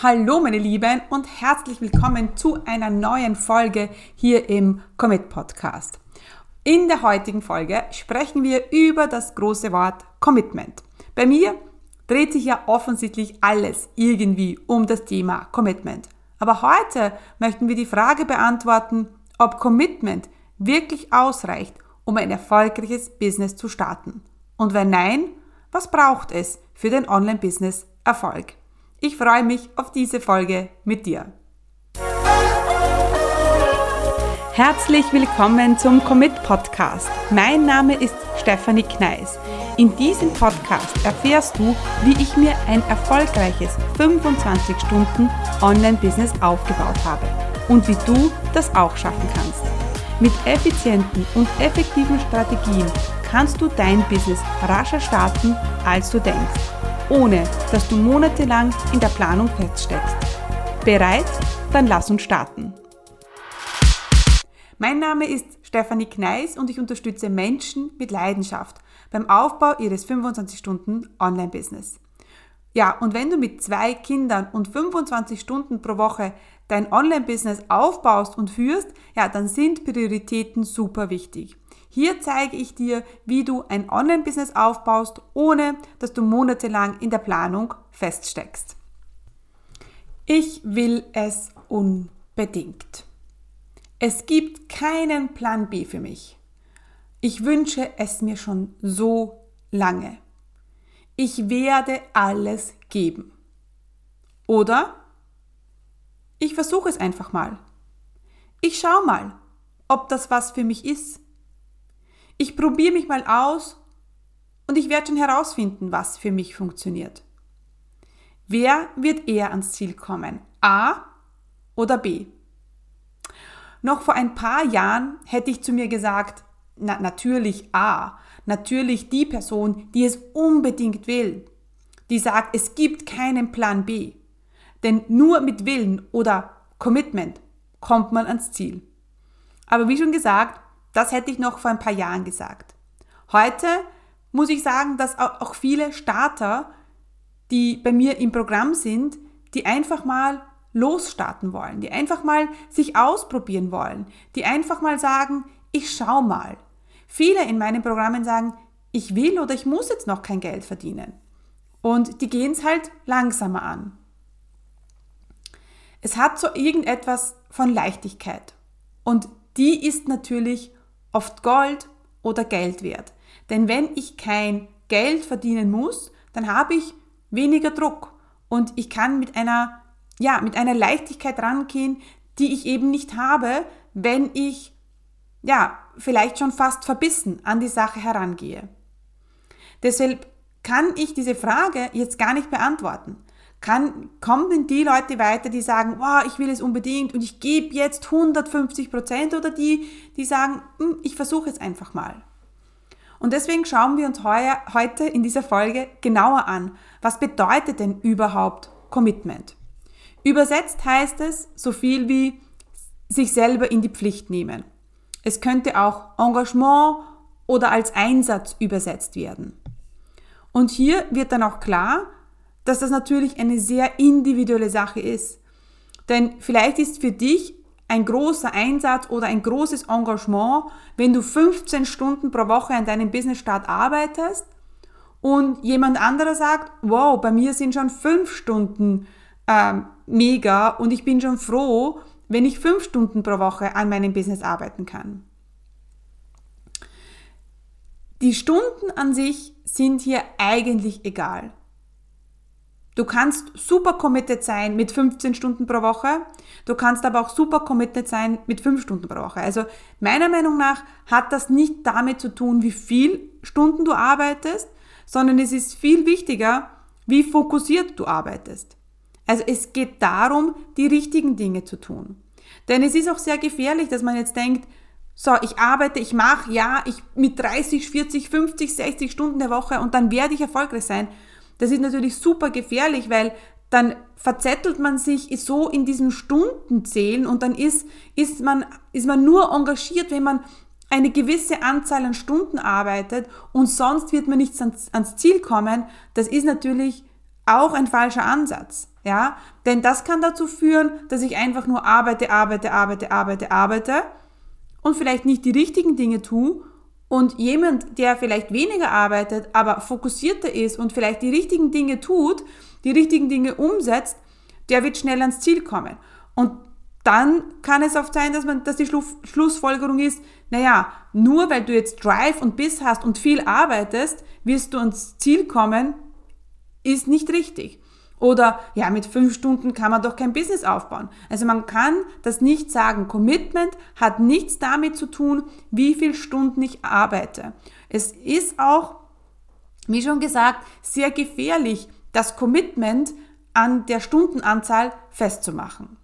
Hallo meine Lieben und herzlich willkommen zu einer neuen Folge hier im Commit Podcast. In der heutigen Folge sprechen wir über das große Wort Commitment. Bei mir dreht sich ja offensichtlich alles irgendwie um das Thema Commitment. Aber heute möchten wir die Frage beantworten, ob Commitment wirklich ausreicht, um ein erfolgreiches Business zu starten. Und wenn nein, was braucht es für den Online-Business-Erfolg? Ich freue mich auf diese Folge mit dir. Herzlich willkommen zum Commit Podcast. Mein Name ist Stefanie Kneis. In diesem Podcast erfährst du, wie ich mir ein erfolgreiches 25 Stunden Online-Business aufgebaut habe und wie du das auch schaffen kannst. Mit effizienten und effektiven Strategien kannst du dein Business rascher starten, als du denkst ohne dass du monatelang in der Planung feststeckst. Bereit? Dann lass uns starten. Mein Name ist Stefanie Kneis und ich unterstütze Menschen mit Leidenschaft beim Aufbau ihres 25 Stunden Online-Business. Ja, und wenn du mit zwei Kindern und 25 Stunden pro Woche dein Online-Business aufbaust und führst, ja, dann sind Prioritäten super wichtig. Hier zeige ich dir, wie du ein Online-Business aufbaust, ohne dass du monatelang in der Planung feststeckst. Ich will es unbedingt. Es gibt keinen Plan B für mich. Ich wünsche es mir schon so lange. Ich werde alles geben. Oder ich versuche es einfach mal. Ich schaue mal, ob das was für mich ist ich probiere mich mal aus und ich werde schon herausfinden, was für mich funktioniert. Wer wird eher ans Ziel kommen? A oder B? Noch vor ein paar Jahren hätte ich zu mir gesagt, na, natürlich A, natürlich die Person, die es unbedingt will, die sagt, es gibt keinen Plan B. Denn nur mit Willen oder Commitment kommt man ans Ziel. Aber wie schon gesagt, das hätte ich noch vor ein paar Jahren gesagt. Heute muss ich sagen, dass auch viele Starter, die bei mir im Programm sind, die einfach mal losstarten wollen, die einfach mal sich ausprobieren wollen, die einfach mal sagen, ich schau mal. Viele in meinen Programmen sagen, ich will oder ich muss jetzt noch kein Geld verdienen. Und die gehen es halt langsamer an. Es hat so irgendetwas von Leichtigkeit. Und die ist natürlich oft Gold oder Geld wert. Denn wenn ich kein Geld verdienen muss, dann habe ich weniger Druck und ich kann mit einer, ja, mit einer Leichtigkeit rangehen, die ich eben nicht habe, wenn ich, ja, vielleicht schon fast verbissen an die Sache herangehe. Deshalb kann ich diese Frage jetzt gar nicht beantworten kann, kommen die Leute weiter, die sagen, wow, ich will es unbedingt und ich gebe jetzt 150 Prozent oder die, die sagen, hm, ich versuche es einfach mal. Und deswegen schauen wir uns heuer, heute in dieser Folge genauer an, was bedeutet denn überhaupt Commitment? Übersetzt heißt es so viel wie sich selber in die Pflicht nehmen. Es könnte auch Engagement oder als Einsatz übersetzt werden. Und hier wird dann auch klar, dass das natürlich eine sehr individuelle Sache ist. Denn vielleicht ist für dich ein großer Einsatz oder ein großes Engagement, wenn du 15 Stunden pro Woche an deinem Business-Start arbeitest und jemand anderer sagt, wow, bei mir sind schon 5 Stunden ähm, mega und ich bin schon froh, wenn ich 5 Stunden pro Woche an meinem Business arbeiten kann. Die Stunden an sich sind hier eigentlich egal. Du kannst super committed sein mit 15 Stunden pro Woche. Du kannst aber auch super committed sein mit 5 Stunden pro Woche. Also meiner Meinung nach hat das nicht damit zu tun, wie viel Stunden du arbeitest, sondern es ist viel wichtiger, wie fokussiert du arbeitest. Also es geht darum, die richtigen Dinge zu tun. Denn es ist auch sehr gefährlich, dass man jetzt denkt, so, ich arbeite, ich mache, ja, ich mit 30, 40, 50, 60 Stunden der Woche und dann werde ich erfolgreich sein. Das ist natürlich super gefährlich, weil dann verzettelt man sich so in diesen Stundenzählen und dann ist, ist, man, ist man nur engagiert, wenn man eine gewisse Anzahl an Stunden arbeitet und sonst wird man nicht ans, ans Ziel kommen. Das ist natürlich auch ein falscher Ansatz. Ja, denn das kann dazu führen, dass ich einfach nur arbeite, arbeite, arbeite, arbeite, arbeite und vielleicht nicht die richtigen Dinge tue und jemand, der vielleicht weniger arbeitet, aber fokussierter ist und vielleicht die richtigen Dinge tut, die richtigen Dinge umsetzt, der wird schnell ans Ziel kommen. Und dann kann es oft sein, dass man, dass die Schlussfolgerung ist, naja, nur weil du jetzt Drive und Biss hast und viel arbeitest, wirst du ans Ziel kommen, ist nicht richtig. Oder ja, mit fünf Stunden kann man doch kein Business aufbauen. Also man kann das nicht sagen. Commitment hat nichts damit zu tun, wie viele Stunden ich arbeite. Es ist auch, wie schon gesagt, sehr gefährlich, das Commitment an der Stundenanzahl festzumachen.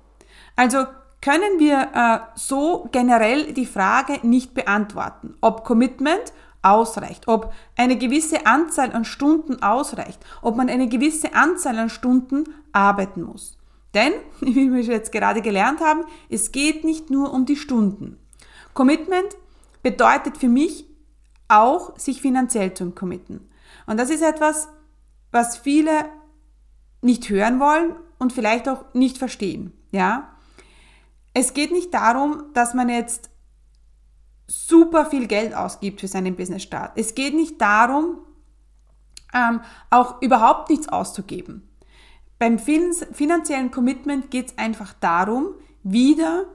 Also können wir äh, so generell die Frage nicht beantworten, ob Commitment ausreicht, ob eine gewisse Anzahl an Stunden ausreicht, ob man eine gewisse Anzahl an Stunden arbeiten muss. Denn, wie wir jetzt gerade gelernt haben, es geht nicht nur um die Stunden. Commitment bedeutet für mich auch, sich finanziell zu committen. Und das ist etwas, was viele nicht hören wollen und vielleicht auch nicht verstehen. Ja? Es geht nicht darum, dass man jetzt super viel Geld ausgibt für seinen Business-Start. Es geht nicht darum, ähm, auch überhaupt nichts auszugeben. Beim finanziellen Commitment geht es einfach darum, wieder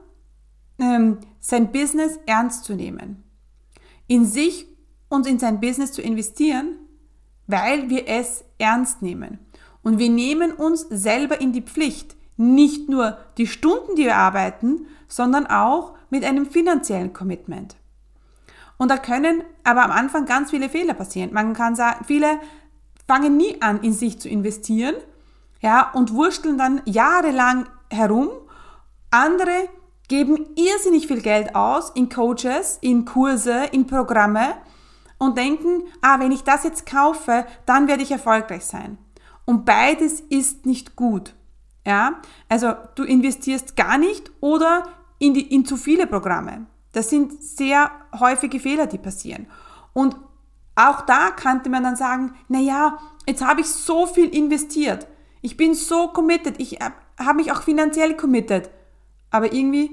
ähm, sein Business ernst zu nehmen. In sich und in sein Business zu investieren, weil wir es ernst nehmen. Und wir nehmen uns selber in die Pflicht, nicht nur die Stunden, die wir arbeiten, sondern auch mit einem finanziellen Commitment. Und da können aber am Anfang ganz viele Fehler passieren. Man kann sagen, viele fangen nie an, in sich zu investieren, ja, und wursteln dann jahrelang herum. Andere geben irrsinnig viel Geld aus in Coaches, in Kurse, in Programme und denken, ah, wenn ich das jetzt kaufe, dann werde ich erfolgreich sein. Und beides ist nicht gut. Ja, also du investierst gar nicht oder in, die, in zu viele Programme. Das sind sehr häufige Fehler, die passieren. Und auch da könnte man dann sagen, na ja, jetzt habe ich so viel investiert. Ich bin so committed. Ich habe mich auch finanziell committed. Aber irgendwie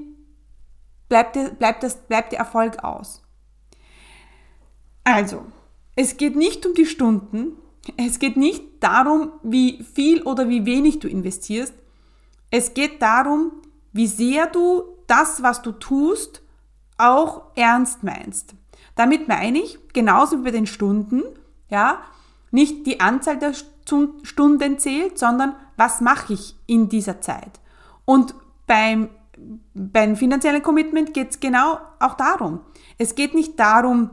bleibt der, bleibt, das, bleibt der Erfolg aus. Also, es geht nicht um die Stunden. Es geht nicht darum, wie viel oder wie wenig du investierst. Es geht darum, wie sehr du das, was du tust, auch ernst meinst. Damit meine ich, genauso wie bei den Stunden, ja, nicht die Anzahl der Stunden zählt, sondern was mache ich in dieser Zeit. Und beim, beim finanziellen Commitment geht es genau auch darum. Es geht nicht darum,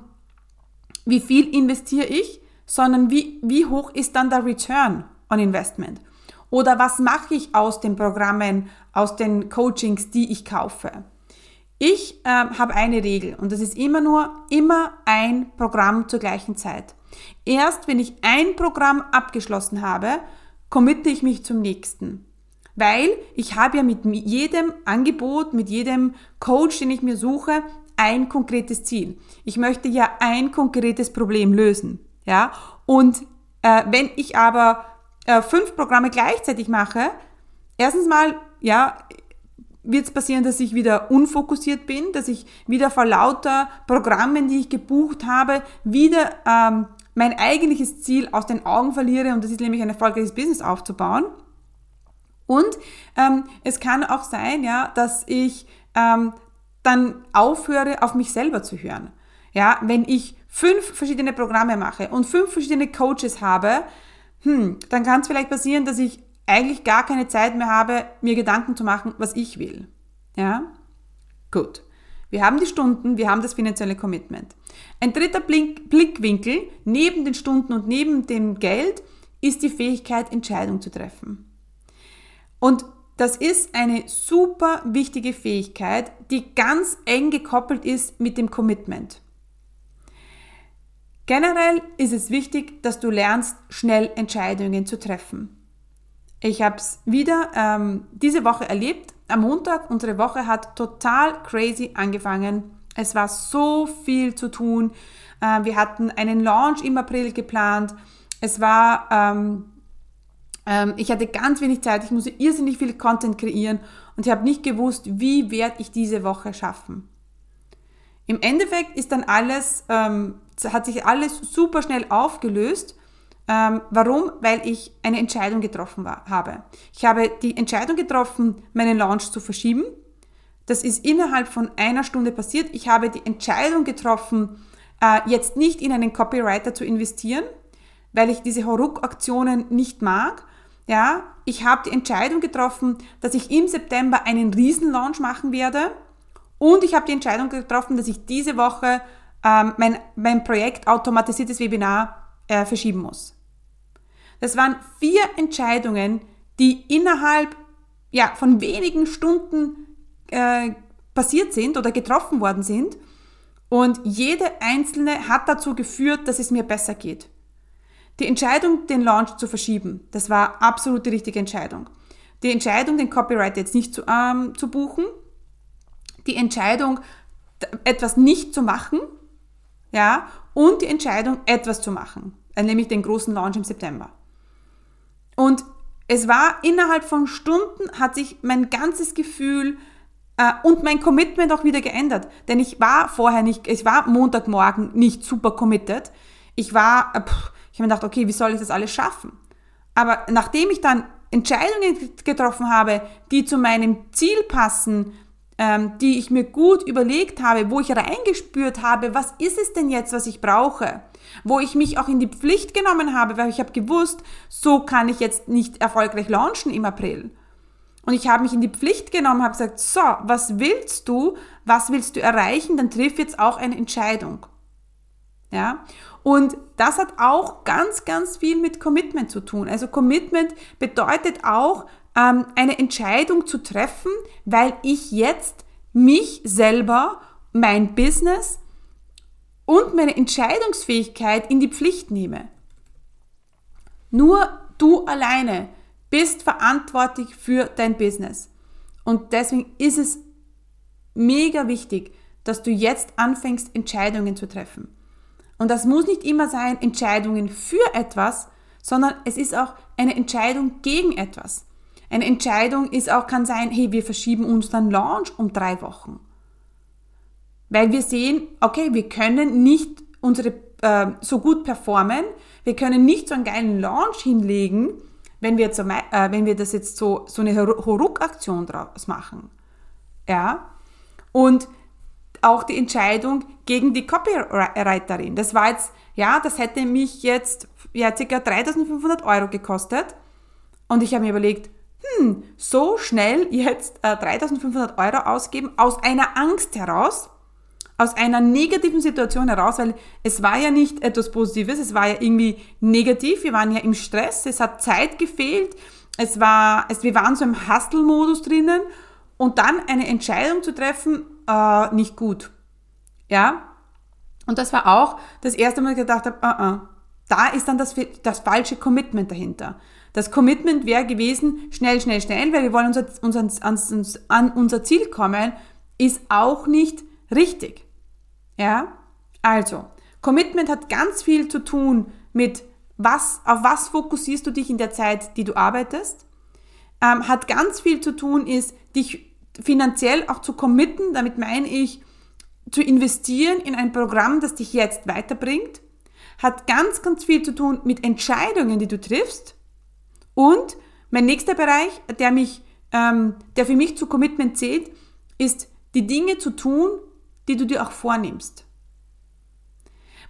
wie viel investiere ich, sondern wie, wie hoch ist dann der Return on Investment. Oder was mache ich aus den Programmen, aus den Coachings, die ich kaufe. Ich äh, habe eine Regel und das ist immer nur immer ein Programm zur gleichen Zeit. Erst wenn ich ein Programm abgeschlossen habe, committe ich mich zum nächsten. Weil ich habe ja mit jedem Angebot, mit jedem Coach, den ich mir suche, ein konkretes Ziel. Ich möchte ja ein konkretes Problem lösen. Ja? Und äh, wenn ich aber äh, fünf Programme gleichzeitig mache, erstens mal, ja, wird es passieren, dass ich wieder unfokussiert bin, dass ich wieder vor lauter Programmen, die ich gebucht habe, wieder ähm, mein eigentliches Ziel aus den Augen verliere und das ist nämlich ein erfolgreiches Business aufzubauen. Und ähm, es kann auch sein, ja, dass ich ähm, dann aufhöre, auf mich selber zu hören. Ja, wenn ich fünf verschiedene Programme mache und fünf verschiedene Coaches habe, hm, dann kann es vielleicht passieren, dass ich eigentlich gar keine Zeit mehr habe, mir Gedanken zu machen, was ich will. Ja? Gut. Wir haben die Stunden, wir haben das finanzielle Commitment. Ein dritter Blickwinkel neben den Stunden und neben dem Geld ist die Fähigkeit, Entscheidungen zu treffen. Und das ist eine super wichtige Fähigkeit, die ganz eng gekoppelt ist mit dem Commitment. Generell ist es wichtig, dass du lernst, schnell Entscheidungen zu treffen. Ich habe es wieder ähm, diese Woche erlebt. Am Montag, unsere Woche hat total crazy angefangen. Es war so viel zu tun. Äh, wir hatten einen Launch im April geplant. Es war ähm, Ähm, ich hatte ganz wenig Zeit, ich musste irrsinnig viel Content kreieren und ich habe nicht gewusst, wie werde ich diese Woche schaffen. Im Endeffekt ist dann alles, ähm, hat sich alles super schnell aufgelöst. Ähm, warum? Weil ich eine Entscheidung getroffen war, habe. Ich habe die Entscheidung getroffen, meinen Launch zu verschieben. Das ist innerhalb von einer Stunde passiert. Ich habe die Entscheidung getroffen, äh, jetzt nicht in einen Copywriter zu investieren, weil ich diese Horuk-Aktionen nicht mag. Ja, ich habe die Entscheidung getroffen, dass ich im September einen Riesenlaunch machen werde und ich habe die Entscheidung getroffen, dass ich diese Woche ähm, mein, mein Projekt automatisiertes Webinar äh, verschieben muss. Das waren vier Entscheidungen, die innerhalb ja, von wenigen Stunden äh, passiert sind oder getroffen worden sind. Und jede einzelne hat dazu geführt, dass es mir besser geht. Die Entscheidung, den Launch zu verschieben, das war absolut die richtige Entscheidung. Die Entscheidung, den Copyright jetzt nicht zu, ähm, zu buchen, die Entscheidung, etwas nicht zu machen, ja, und die Entscheidung, etwas zu machen, äh, nämlich den großen Launch im September. Und es war innerhalb von Stunden hat sich mein ganzes Gefühl äh, und mein Commitment auch wieder geändert. Denn ich war vorher nicht, ich war Montagmorgen nicht super committed. Ich war, äh, pff, ich habe mir gedacht, okay, wie soll ich das alles schaffen? Aber nachdem ich dann Entscheidungen getroffen habe, die zu meinem Ziel passen, ähm, die ich mir gut überlegt habe, wo ich reingespürt habe, was ist es denn jetzt, was ich brauche? Wo ich mich auch in die Pflicht genommen habe, weil ich habe gewusst, so kann ich jetzt nicht erfolgreich launchen im April. Und ich habe mich in die Pflicht genommen, habe gesagt, so, was willst du, was willst du erreichen, dann triff jetzt auch eine Entscheidung. Ja? Und das hat auch ganz, ganz viel mit Commitment zu tun. Also Commitment bedeutet auch, ähm, eine Entscheidung zu treffen, weil ich jetzt mich selber, mein Business und meine Entscheidungsfähigkeit in die Pflicht nehme. Nur du alleine bist verantwortlich für dein Business. Und deswegen ist es mega wichtig, dass du jetzt anfängst, Entscheidungen zu treffen. Und das muss nicht immer sein Entscheidungen für etwas, sondern es ist auch eine Entscheidung gegen etwas. Eine Entscheidung ist auch, kann sein, hey, wir verschieben unseren Launch um drei Wochen. Weil wir sehen, okay, wir können nicht unsere, äh, so gut performen, wir können nicht so einen geilen Launch hinlegen, wenn wir, so, äh, wenn wir das jetzt so, so eine Horuk-Aktion draus machen. Ja. Und auch die Entscheidung gegen die Copywriterin. Das war jetzt, ja, das hätte mich jetzt ja, ca. 3500 Euro gekostet. Und ich habe mir überlegt, hm, so schnell jetzt äh, 3500 Euro ausgeben aus einer Angst heraus, aus einer negativen Situation heraus, weil es war ja nicht etwas Positives, es war ja irgendwie negativ, wir waren ja im Stress, es hat Zeit gefehlt, es war, es, wir waren so im Hustle-Modus drinnen und dann eine Entscheidung zu treffen, äh, nicht gut. Ja? Und das war auch das erste Mal, ich gedacht habe, uh -uh, da ist dann das, das falsche Commitment dahinter. Das Commitment wäre gewesen, schnell, schnell, schnell, weil wir wollen unser, unser, ans, an unser Ziel kommen, ist auch nicht richtig. Ja? Also, Commitment hat ganz viel zu tun mit was, auf was fokussierst du dich in der Zeit, die du arbeitest. Ähm, hat ganz viel zu tun, ist, dich finanziell auch zu committen, damit meine ich, zu investieren in ein Programm, das dich jetzt weiterbringt. Hat ganz, ganz viel zu tun mit Entscheidungen, die du triffst. Und mein nächster Bereich, der mich, ähm, der für mich zu Commitment zählt, ist die Dinge zu tun, die du dir auch vornimmst.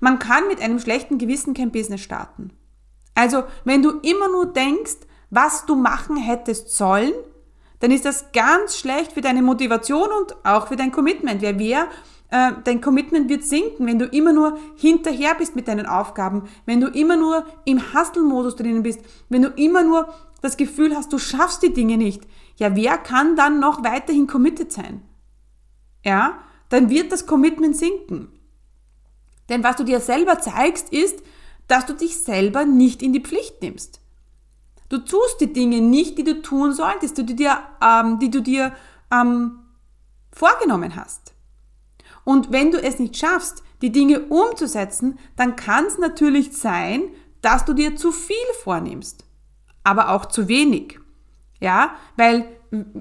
Man kann mit einem schlechten Gewissen kein Business starten. Also, wenn du immer nur denkst, was du machen hättest sollen, dann ist das ganz schlecht für deine Motivation und auch für dein Commitment. Wer wer äh, dein Commitment wird sinken, wenn du immer nur hinterher bist mit deinen Aufgaben, wenn du immer nur im Hustle-Modus drinnen bist, wenn du immer nur das Gefühl hast, du schaffst die Dinge nicht. Ja, wer kann dann noch weiterhin committed sein? Ja, dann wird das Commitment sinken. Denn was du dir selber zeigst, ist, dass du dich selber nicht in die Pflicht nimmst. Du tust die Dinge nicht, die du tun solltest, die du dir, ähm, die du dir ähm, vorgenommen hast. Und wenn du es nicht schaffst, die Dinge umzusetzen, dann kann es natürlich sein, dass du dir zu viel vornimmst. aber auch zu wenig. Ja, weil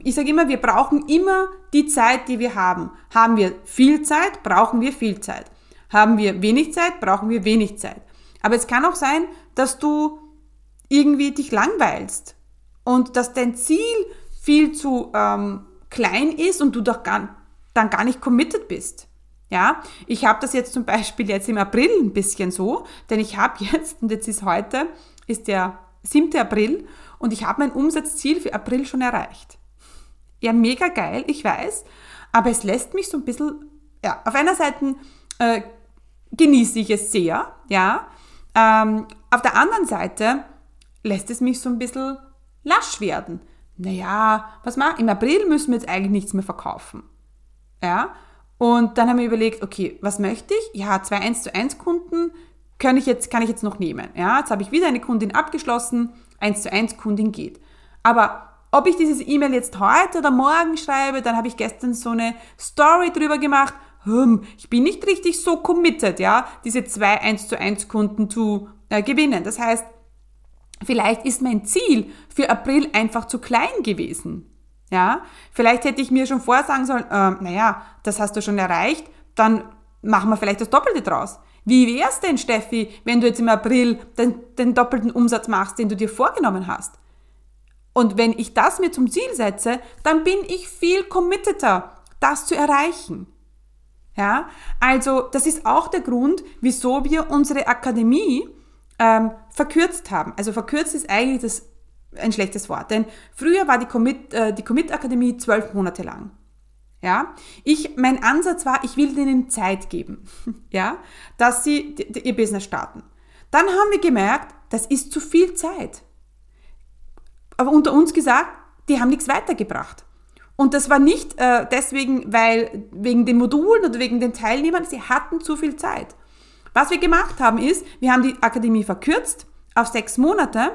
ich sage immer, wir brauchen immer die Zeit, die wir haben. Haben wir viel Zeit, brauchen wir viel Zeit. Haben wir wenig Zeit, brauchen wir wenig Zeit. Aber es kann auch sein, dass du irgendwie dich langweilst und dass dein Ziel viel zu ähm, klein ist und du doch gar, dann gar nicht committed bist. Ja, ich habe das jetzt zum Beispiel jetzt im April ein bisschen so, denn ich habe jetzt, und jetzt ist heute, ist der 7. April und ich habe mein Umsatzziel für April schon erreicht. Ja, mega geil, ich weiß, aber es lässt mich so ein bisschen, ja, auf einer Seite äh, genieße ich es sehr, ja, ähm, auf der anderen Seite lässt es mich so ein bisschen lasch werden. Naja, was machen? Im April müssen wir jetzt eigentlich nichts mehr verkaufen. Ja, und dann haben wir überlegt, okay, was möchte ich? Ja, zwei 1 zu 1 Kunden kann ich jetzt, kann ich jetzt noch nehmen. Ja, jetzt habe ich wieder eine Kundin abgeschlossen, 1 zu 1 Kundin geht. Aber ob ich dieses E-Mail jetzt heute oder morgen schreibe, dann habe ich gestern so eine Story drüber gemacht. Hm, ich bin nicht richtig so committed, ja, diese zwei 1 zu 1 Kunden zu äh, gewinnen. Das heißt, vielleicht ist mein Ziel für April einfach zu klein gewesen. Ja, vielleicht hätte ich mir schon vorher sagen sollen, äh, naja, das hast du schon erreicht, dann machen wir vielleicht das Doppelte draus. Wie wär's denn, Steffi, wenn du jetzt im April den, den doppelten Umsatz machst, den du dir vorgenommen hast? Und wenn ich das mir zum Ziel setze, dann bin ich viel committeter, das zu erreichen. Ja, also das ist auch der Grund, wieso wir unsere Akademie ähm, verkürzt haben. Also verkürzt ist eigentlich das, ein schlechtes Wort, denn früher war die Commit, äh, die Commit Akademie zwölf Monate lang. Ja, ich, mein Ansatz war, ich will denen Zeit geben, ja, dass sie ihr Business starten. Dann haben wir gemerkt, das ist zu viel Zeit. Aber unter uns gesagt, die haben nichts weitergebracht. Und das war nicht äh, deswegen, weil wegen den Modulen oder wegen den Teilnehmern, sie hatten zu viel Zeit. Was wir gemacht haben ist, wir haben die Akademie verkürzt auf sechs Monate,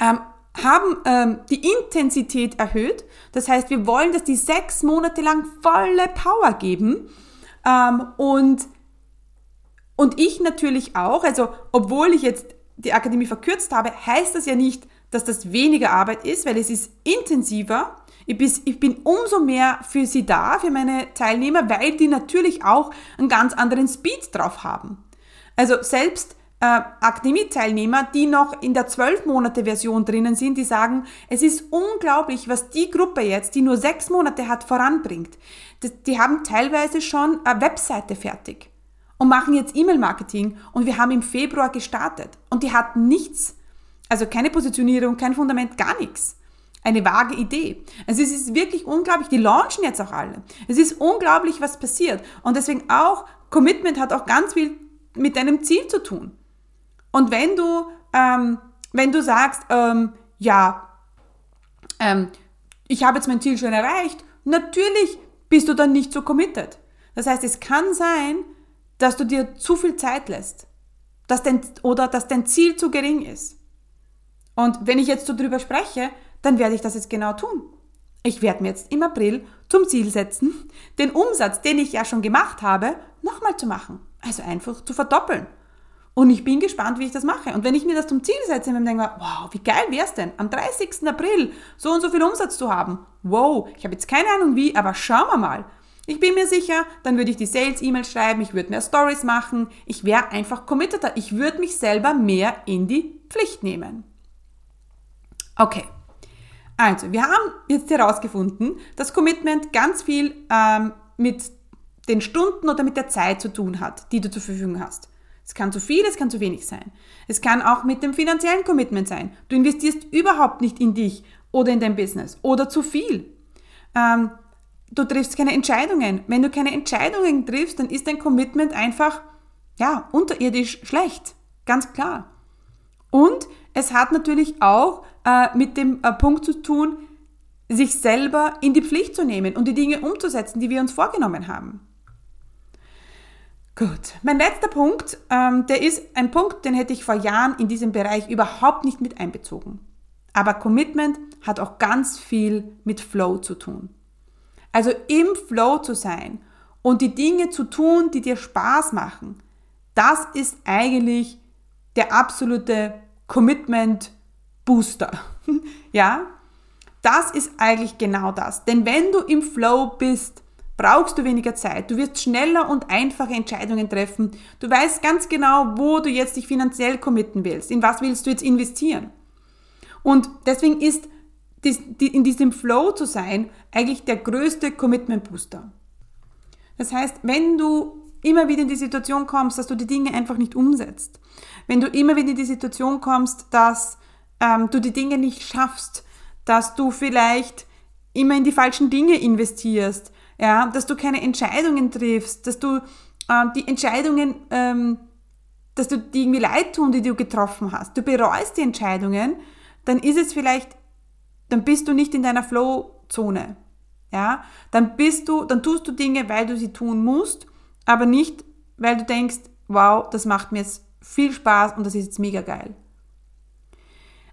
ähm, haben ähm, die Intensität erhöht. Das heißt, wir wollen, dass die sechs Monate lang volle Power geben. Ähm, und, und ich natürlich auch, also obwohl ich jetzt die Akademie verkürzt habe, heißt das ja nicht, dass das weniger Arbeit ist, weil es ist intensiver. Ich bin, ich bin umso mehr für sie da, für meine Teilnehmer, weil die natürlich auch einen ganz anderen Speed drauf haben. Also selbst äh, Akademie-Teilnehmer, die noch in der 12-Monate-Version drinnen sind, die sagen, es ist unglaublich, was die Gruppe jetzt, die nur sechs Monate hat, voranbringt. Die, die haben teilweise schon eine Webseite fertig und machen jetzt E-Mail-Marketing und wir haben im Februar gestartet und die hatten nichts, also keine Positionierung, kein Fundament, gar nichts. Eine vage Idee. Also es ist wirklich unglaublich, die launchen jetzt auch alle. Es ist unglaublich, was passiert. Und deswegen auch, Commitment hat auch ganz viel mit deinem Ziel zu tun. Und wenn du, ähm, wenn du sagst, ähm, ja, ähm, ich habe jetzt mein Ziel schon erreicht, natürlich bist du dann nicht so committed. Das heißt, es kann sein, dass du dir zu viel Zeit lässt dass dein, oder dass dein Ziel zu gering ist. Und wenn ich jetzt so drüber spreche, dann werde ich das jetzt genau tun. Ich werde mir jetzt im April zum Ziel setzen, den Umsatz, den ich ja schon gemacht habe, nochmal zu machen. Also einfach zu verdoppeln. Und ich bin gespannt, wie ich das mache. Und wenn ich mir das zum Ziel setze, dann denke ich, wow, wie geil wäre es denn, am 30. April so und so viel Umsatz zu haben. Wow, ich habe jetzt keine Ahnung wie, aber schauen wir mal. Ich bin mir sicher, dann würde ich die Sales-E-Mail schreiben, ich würde mehr Stories machen, ich wäre einfach committeter, ich würde mich selber mehr in die Pflicht nehmen. Okay, also wir haben jetzt herausgefunden, dass Commitment ganz viel ähm, mit den Stunden oder mit der Zeit zu tun hat, die du zur Verfügung hast. Es kann zu viel, es kann zu wenig sein. Es kann auch mit dem finanziellen Commitment sein. Du investierst überhaupt nicht in dich oder in dein Business oder zu viel. Ähm, du triffst keine Entscheidungen. Wenn du keine Entscheidungen triffst, dann ist dein Commitment einfach, ja, unterirdisch schlecht. Ganz klar. Und es hat natürlich auch äh, mit dem äh, Punkt zu tun, sich selber in die Pflicht zu nehmen und die Dinge umzusetzen, die wir uns vorgenommen haben. Gut, mein letzter Punkt, ähm, der ist ein Punkt, den hätte ich vor Jahren in diesem Bereich überhaupt nicht mit einbezogen. Aber Commitment hat auch ganz viel mit Flow zu tun. Also im Flow zu sein und die Dinge zu tun, die dir Spaß machen, das ist eigentlich der absolute Commitment Booster. ja? Das ist eigentlich genau das. Denn wenn du im Flow bist, brauchst du weniger Zeit. Du wirst schneller und einfache Entscheidungen treffen. Du weißt ganz genau, wo du jetzt dich finanziell committen willst. In was willst du jetzt investieren? Und deswegen ist in diesem Flow zu sein eigentlich der größte Commitment Booster. Das heißt, wenn du immer wieder in die Situation kommst, dass du die Dinge einfach nicht umsetzt, wenn du immer wieder in die Situation kommst, dass ähm, du die Dinge nicht schaffst, dass du vielleicht immer in die falschen Dinge investierst, ja, dass du keine Entscheidungen triffst, dass du äh, die Entscheidungen, ähm, dass du die irgendwie leid tun, die du getroffen hast. Du bereust die Entscheidungen, dann ist es vielleicht, dann bist du nicht in deiner Flow-Zone. Ja, dann bist du, dann tust du Dinge, weil du sie tun musst, aber nicht, weil du denkst, wow, das macht mir jetzt viel Spaß und das ist jetzt mega geil.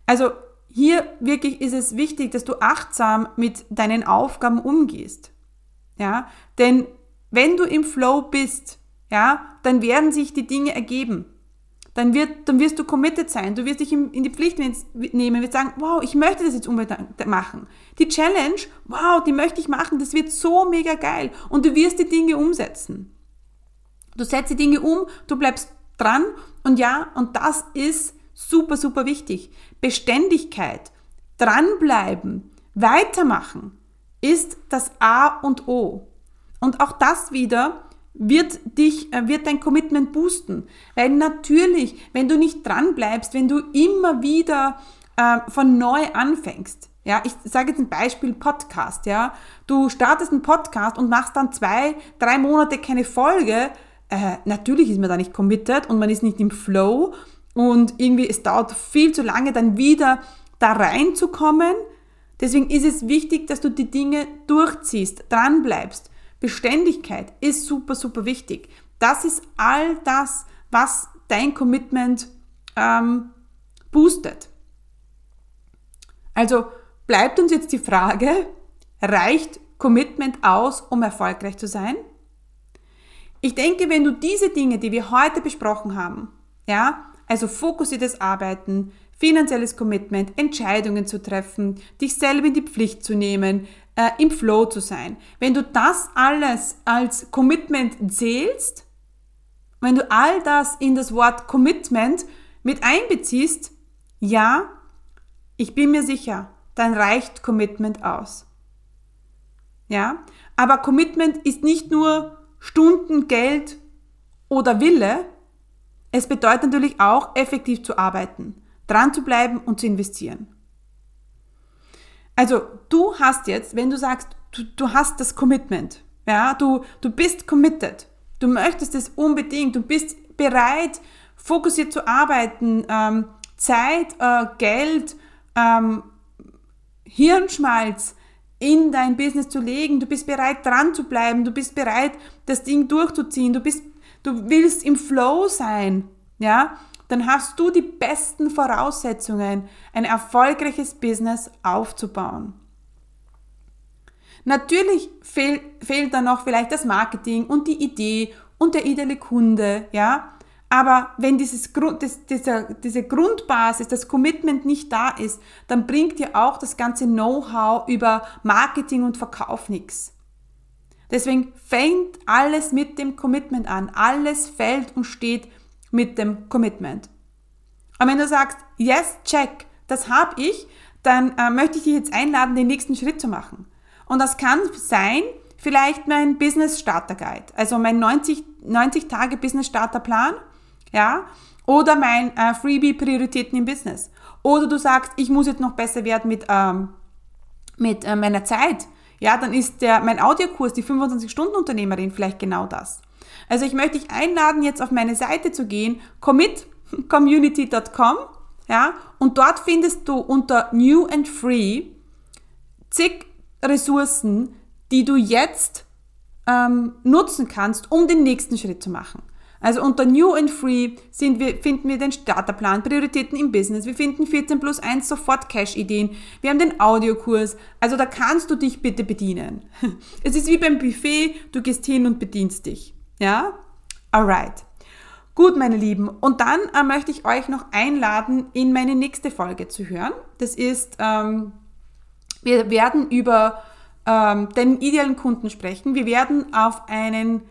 Also hier wirklich ist es wichtig, dass du achtsam mit deinen Aufgaben umgehst. Ja, denn wenn du im Flow bist, ja, dann werden sich die Dinge ergeben. Dann, wird, dann wirst du committed sein, du wirst dich in, die Pflicht nehmen, wirst sagen, wow, ich möchte das jetzt unbedingt machen. Die Challenge, wow, die möchte ich machen, das wird so mega geil. Und du wirst die Dinge umsetzen. Du setzt die Dinge um, du bleibst dran und ja, und das ist super, super wichtig. Beständigkeit, dranbleiben, weitermachen ist das A und O. Und auch das wieder wird dich, äh, wird dein Commitment boosten. Weil natürlich, wenn du nicht dran bleibst, wenn du immer wieder äh, von neu anfängst, ja, ich sage jetzt ein Beispiel Podcast, ja, du startest einen Podcast und machst dann zwei, drei Monate keine Folge, äh, natürlich ist man da nicht committed und man ist nicht im Flow und irgendwie es dauert viel zu lange, dann wieder da reinzukommen, Deswegen ist es wichtig, dass du die Dinge durchziehst, dranbleibst. Beständigkeit ist super, super wichtig. Das ist all das, was dein Commitment ähm, boostet. Also bleibt uns jetzt die Frage, reicht Commitment aus, um erfolgreich zu sein? Ich denke, wenn du diese Dinge, die wir heute besprochen haben, ja, also fokussiertes Arbeiten, finanzielles Commitment, Entscheidungen zu treffen, dich selber in die Pflicht zu nehmen, äh, im Flow zu sein. Wenn du das alles als Commitment zählst, wenn du all das in das Wort Commitment mit einbeziehst, ja, ich bin mir sicher, dann reicht Commitment aus. Ja, aber Commitment ist nicht nur Stunden, Geld oder Wille, es bedeutet natürlich auch, effektiv zu arbeiten dran zu bleiben und zu investieren. Also du hast jetzt, wenn du sagst, du, du hast das Commitment, ja, du, du bist committed, du möchtest es unbedingt, du bist bereit, fokussiert zu arbeiten, ähm, Zeit, äh, Geld, ähm, Hirnschmalz in dein Business zu legen, du bist bereit dran zu bleiben, du bist bereit, das Ding durchzuziehen, du bist, du willst im Flow sein, ja, dann hast du die besten Voraussetzungen, ein erfolgreiches Business aufzubauen. Natürlich fehl, fehlt dann noch vielleicht das Marketing und die Idee und der ideale Kunde, ja. Aber wenn dieses das, dieser, diese Grundbasis, das Commitment nicht da ist, dann bringt dir auch das ganze Know-how über Marketing und Verkauf nichts. Deswegen fängt alles mit dem Commitment an. Alles fällt und steht mit dem Commitment. Und wenn du sagst, yes, check, das habe ich, dann äh, möchte ich dich jetzt einladen, den nächsten Schritt zu machen. Und das kann sein, vielleicht mein Business Starter Guide, also mein 90, 90 Tage Business Starter Plan, ja, oder mein äh, Freebie Prioritäten im Business. Oder du sagst, ich muss jetzt noch besser werden mit, ähm, mit äh, meiner Zeit. Ja, dann ist der, mein Audiokurs, die 25-Stunden-Unternehmerin, vielleicht genau das. Also ich möchte dich einladen, jetzt auf meine Seite zu gehen, commitcommunity.com, ja, und dort findest du unter New and Free zig Ressourcen, die du jetzt ähm, nutzen kannst, um den nächsten Schritt zu machen. Also unter New and Free wir, finden wir den Starterplan, Prioritäten im Business. Wir finden 14 plus 1 sofort Cash-Ideen. Wir haben den Audiokurs. Also da kannst du dich bitte bedienen. Es ist wie beim Buffet, du gehst hin und bedienst dich. Ja? Alright. Gut, meine Lieben, und dann äh, möchte ich euch noch einladen, in meine nächste Folge zu hören. Das ist, ähm, wir werden über ähm, den idealen Kunden sprechen. Wir werden auf einen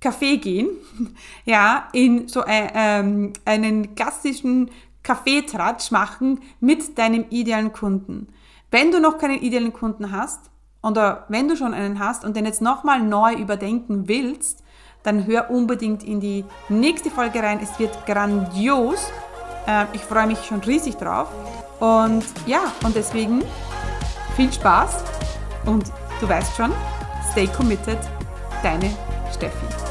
Café gehen, ja, in so ein, ähm, einen klassischen Kaffeetratsch machen mit deinem idealen Kunden. Wenn du noch keinen idealen Kunden hast, oder wenn du schon einen hast und den jetzt nochmal neu überdenken willst, dann hör unbedingt in die nächste Folge rein. Es wird grandios. Äh, ich freue mich schon riesig drauf. Und ja, und deswegen viel Spaß und du weißt schon, stay committed, deine Steffi.